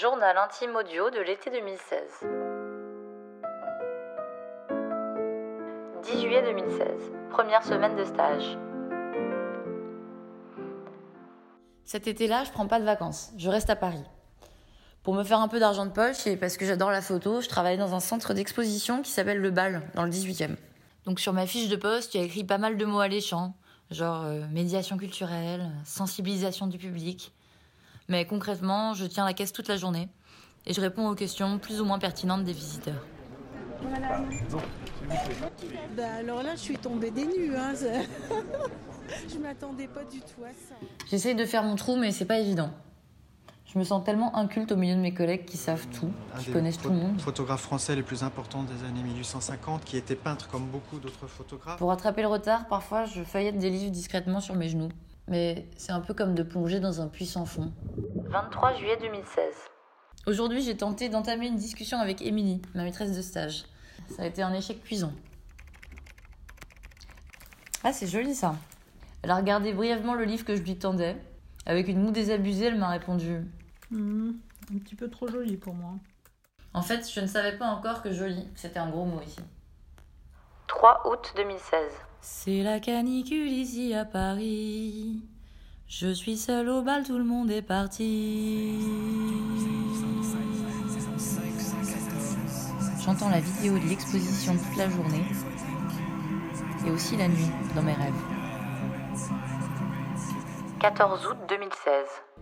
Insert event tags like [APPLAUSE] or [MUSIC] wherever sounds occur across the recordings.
Journal intime audio de l'été 2016. 10 juillet 2016. Première semaine de stage. Cet été-là, je prends pas de vacances. Je reste à Paris. Pour me faire un peu d'argent de poche et parce que j'adore la photo, je travaille dans un centre d'exposition qui s'appelle Le Bal, dans le 18e. Donc sur ma fiche de poste, il y a écrit pas mal de mots alléchants, genre euh, médiation culturelle, sensibilisation du public. Mais concrètement, je tiens la caisse toute la journée et je réponds aux questions plus ou moins pertinentes des visiteurs. Bah alors là, je suis tombée des nues. Hein. [LAUGHS] je m'attendais pas du tout à ça. J'essaye de faire mon trou, mais c'est pas évident. Je me sens tellement inculte au milieu de mes collègues qui savent tout, un qui connaissent tout le monde. photographes français les plus importants des années 1850, qui était peintre comme beaucoup d'autres photographes. Pour rattraper le retard, parfois je feuillette des livres discrètement sur mes genoux. Mais c'est un peu comme de plonger dans un puits sans fond. 23 juillet 2016. Aujourd'hui, j'ai tenté d'entamer une discussion avec Émilie, ma maîtresse de stage. Ça a été un échec cuisant. Ah, c'est joli ça. Elle a regardé brièvement le livre que je lui tendais. Avec une moue désabusée, elle m'a répondu Hmm, un petit peu trop joli pour moi. En fait, je ne savais pas encore que joli, c'était un gros mot ici. 3 août 2016. C'est la canicule ici à Paris. Je suis seule au bal, tout le monde est parti. J'entends la vidéo de l'exposition toute la journée et aussi la nuit dans mes rêves. 14 août 2016.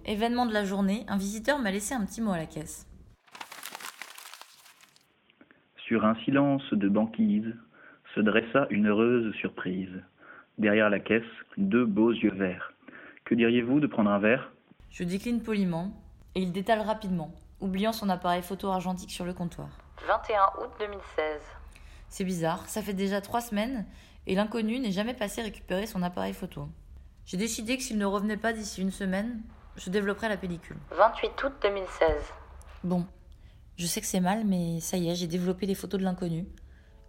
Événement de la journée, un visiteur m'a laissé un petit mot à la caisse. Sur un silence de banquise se dressa une heureuse surprise. Derrière la caisse, deux beaux yeux verts. Que diriez-vous de prendre un verre? Je décline poliment et il détale rapidement, oubliant son appareil photo argentique sur le comptoir. 21 août 2016. C'est bizarre, ça fait déjà trois semaines et l'inconnu n'est jamais passé récupérer son appareil photo. J'ai décidé que s'il ne revenait pas d'ici une semaine, je développerai la pellicule. 28 août 2016. Bon, je sais que c'est mal, mais ça y est, j'ai développé les photos de l'inconnu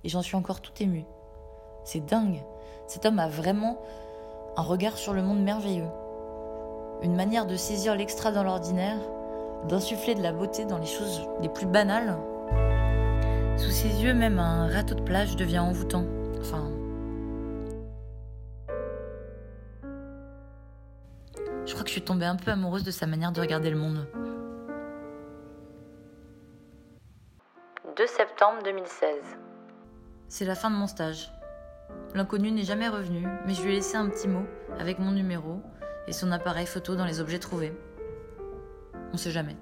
et j'en suis encore tout émue. C'est dingue. Cet homme a vraiment un regard sur le monde merveilleux. Une manière de saisir l'extra dans l'ordinaire, d'insuffler de la beauté dans les choses les plus banales. Sous ses yeux, même un râteau de plage devient envoûtant. Enfin. Je crois que je suis tombée un peu amoureuse de sa manière de regarder le monde. 2 septembre 2016. C'est la fin de mon stage. L'inconnu n'est jamais revenu, mais je lui ai laissé un petit mot avec mon numéro et son appareil photo dans les objets trouvés. On sait jamais.